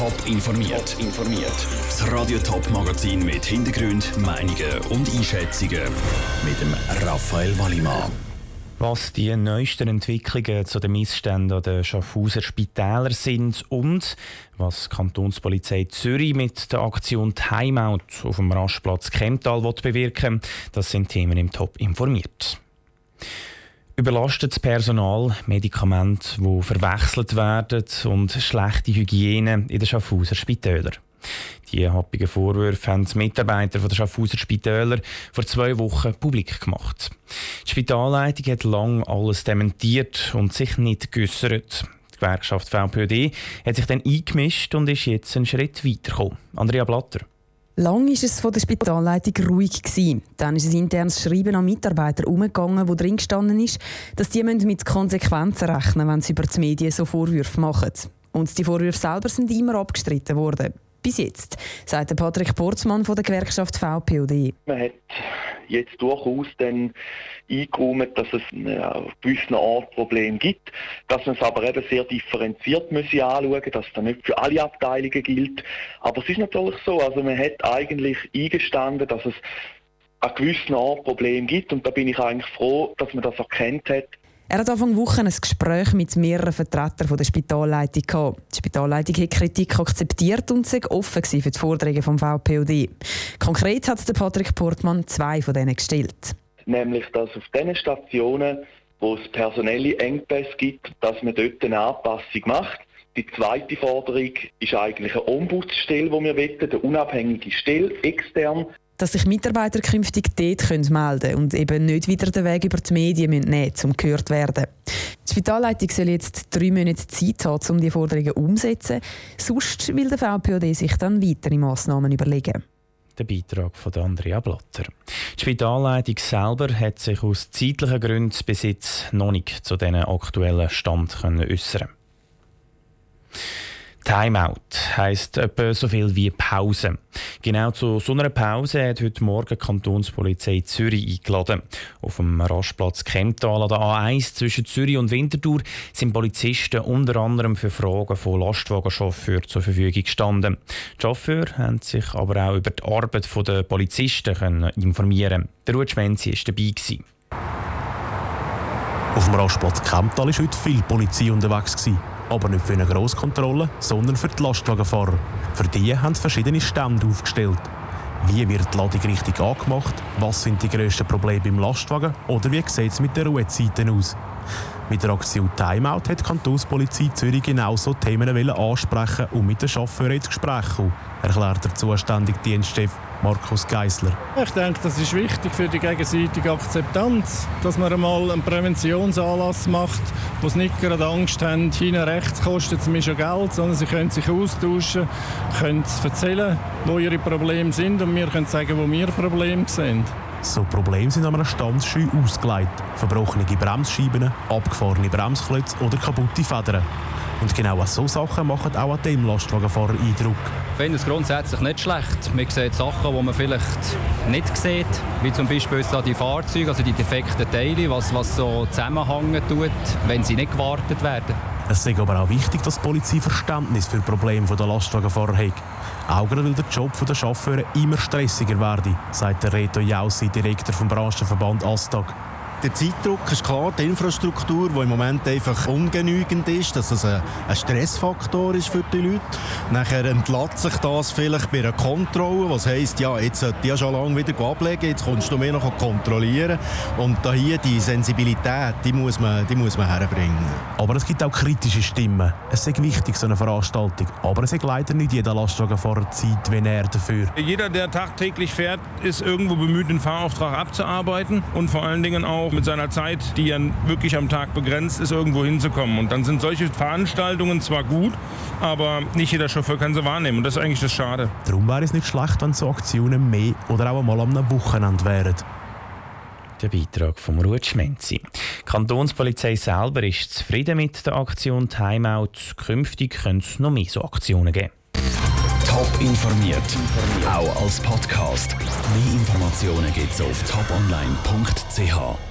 Top informiert. informiert. Das Radio Top Magazin mit Hintergrund, Meinungen und Einschätzungen mit dem Raphael Wallimann. Was die neuesten Entwicklungen zu den Missständen an den Schaffhauser Spitälern sind und was die Kantonspolizei Zürich mit der Aktion Timeout auf dem Rastplatz Kemptal bewirken das sind Themen im Top informiert. Überlastetes Personal, Medikamente, die verwechselt werden und schlechte Hygiene in den Schaffhauser Spitälern. Die happigen Vorwürfe haben die Mitarbeiter der Schaffhauser Spitäler vor zwei Wochen publik gemacht. Die Spitalleitung hat lange alles dementiert und sich nicht geäussert. Die Gewerkschaft VPOD hat sich dann eingemischt und ist jetzt einen Schritt weitergekommen. Andrea Blatter. Lang war es von der Spitalleitung ruhig. Gewesen. Dann ist ein internes Schreiben an Mitarbeiter umgegangen, wo drin gestanden ist, dass die mit Konsequenzen rechnen wenn sie über die Medien so Vorwürfe machen. Und die Vorwürfe selber sind immer abgestritten worden. Bis jetzt, sagt Patrick Portsmann von der Gewerkschaft VPOD. Man hat jetzt durchaus dann eingeräumt, dass es eine gewissen Art Problem gibt, dass man es aber eben sehr differenziert müsse anschauen, dass dann nicht für alle Abteilungen gilt. Aber es ist natürlich so, also man hat eigentlich eingestanden, dass es eine gewisse Art Problem gibt. Und da bin ich eigentlich froh, dass man das erkennt hat er hat Anfang Woche ein Gespräch mit mehreren Vertretern der Spitalleitung gehabt. Die Spitalleitung hat Kritik akzeptiert und sich offen für die Forderungen vom VPOD. Konkret hat Patrick Portmann zwei von denen gestellt. Nämlich, dass auf den Stationen, wo es personelle Engpässe gibt, dass man dort eine Anpassung macht. Die zweite Forderung ist eigentlich eine Ombudsstelle, die wir wollen, eine unabhängige Stelle, extern, dass sich Mitarbeiter künftig dort melden können und eben nicht wieder den Weg über die Medien nehmen müssen, um gehört zu werden. Die Spitalleitung soll jetzt drei Monate Zeit haben, um die Forderungen umzusetzen. Sonst will der VPOD sich dann weitere Massnahmen überlegen. Der Beitrag von Andrea Blatter. Die Spitalleitung selber hat sich aus zeitlichen Gründen bis jetzt noch nicht zu diesen aktuellen Stand äußern können. Timeout heisst etwa so viel wie Pause. Genau zu so einer Pause hat heute Morgen die Kantonspolizei Zürich eingeladen. Auf dem Rastplatz Kemptal an der A1 zwischen Zürich und Winterthur sind Polizisten unter anderem für Fragen von Lastwagenchauffeuren zur Verfügung gestanden. Die Chauffeure haben sich aber auch über die Arbeit der Polizisten können informieren Der Ruud war dabei. Auf dem Rastplatz Kemptal war heute viel Polizei unterwegs. Aber nicht für eine Grosskontrolle, sondern für die Lastwagenfahrer. Für die haben sie verschiedene Stände aufgestellt. Wie wird die Ladung richtig angemacht? Was sind die grössten Probleme beim Lastwagen? Oder wie sieht es mit den Ruhezeiten aus? Mit der Aktion Timeout hat die Kantonspolizei Zürich genauso Themen ansprechen und mit den Chauffeuren ins Gespräch kommen, erklärt der zuständige Dienstchef Markus Geisler. Ich denke, das ist wichtig für die gegenseitige Akzeptanz, dass man einmal einen Präventionsanlass macht, wo sie nicht gerade Angst haben, hinten rechts kostet es mir schon Geld, sondern sie können sich austauschen, können erzählen, wo ihre Probleme sind und wir können sagen, wo wir Probleme sind. So Probleme sind an einem Standschuh ausgelegt. Verbrochene Bremsscheiben, abgefahrene Bremsklötze oder kaputte Federn. Und genau so Sachen machen auch an dem Lastwagenfahrer Eindruck. Ich finde es grundsätzlich nicht schlecht. Man sieht Sachen, die man vielleicht nicht sieht, wie zum Beispiel die Fahrzeuge, also die defekten Teile, was, was so zusammenhängen tut, wenn sie nicht gewartet werden. Es ist aber auch wichtig, dass die Polizei Verständnis für die Probleme der Lastwagenfahrer hat. Auch gerade weil der Job der Chauffeure immer stressiger werde, sagt der Reto Jaussi, Direktor vom Branchenverband Astag. Der Zeitdruck ist klar, die Infrastruktur, die im Moment einfach ungenügend ist, dass es ein, Stressfaktor ist für die Leute. Nachher entlädt sich das vielleicht bei einer Kontrolle, was heisst, ja, jetzt sollte ich ja schon lange wieder ablegen, jetzt kommst du mir noch kontrollieren. Und da hier die Sensibilität, die muss, man, die muss man herbringen. Aber es gibt auch kritische Stimmen. Es ist wichtig, so eine Veranstaltung. Aber es ist leider nicht jeder Lastwagenfahrer Zeit, wenn er dafür. Jeder, der tagtäglich fährt, ist irgendwo bemüht, den Fahrauftrag abzuarbeiten und vor allen Dingen auch auch mit seiner Zeit, die ja wirklich am Tag begrenzt ist, irgendwo hinzukommen. Und dann sind solche Veranstaltungen zwar gut, aber nicht jeder Chauffeur kann sie wahrnehmen. Und das ist eigentlich das Schade. Darum wäre es nicht schlecht, wenn so Aktionen mehr oder auch einmal am Wochenende wären. Der Beitrag vom Ruud Schmenzi. Die Kantonspolizei selber ist zufrieden mit der Aktion Timeout. Künftig können es noch mehr so Aktionen geben. Top informiert, auch als Podcast. Mehr Informationen gibt es auf toponline.ch.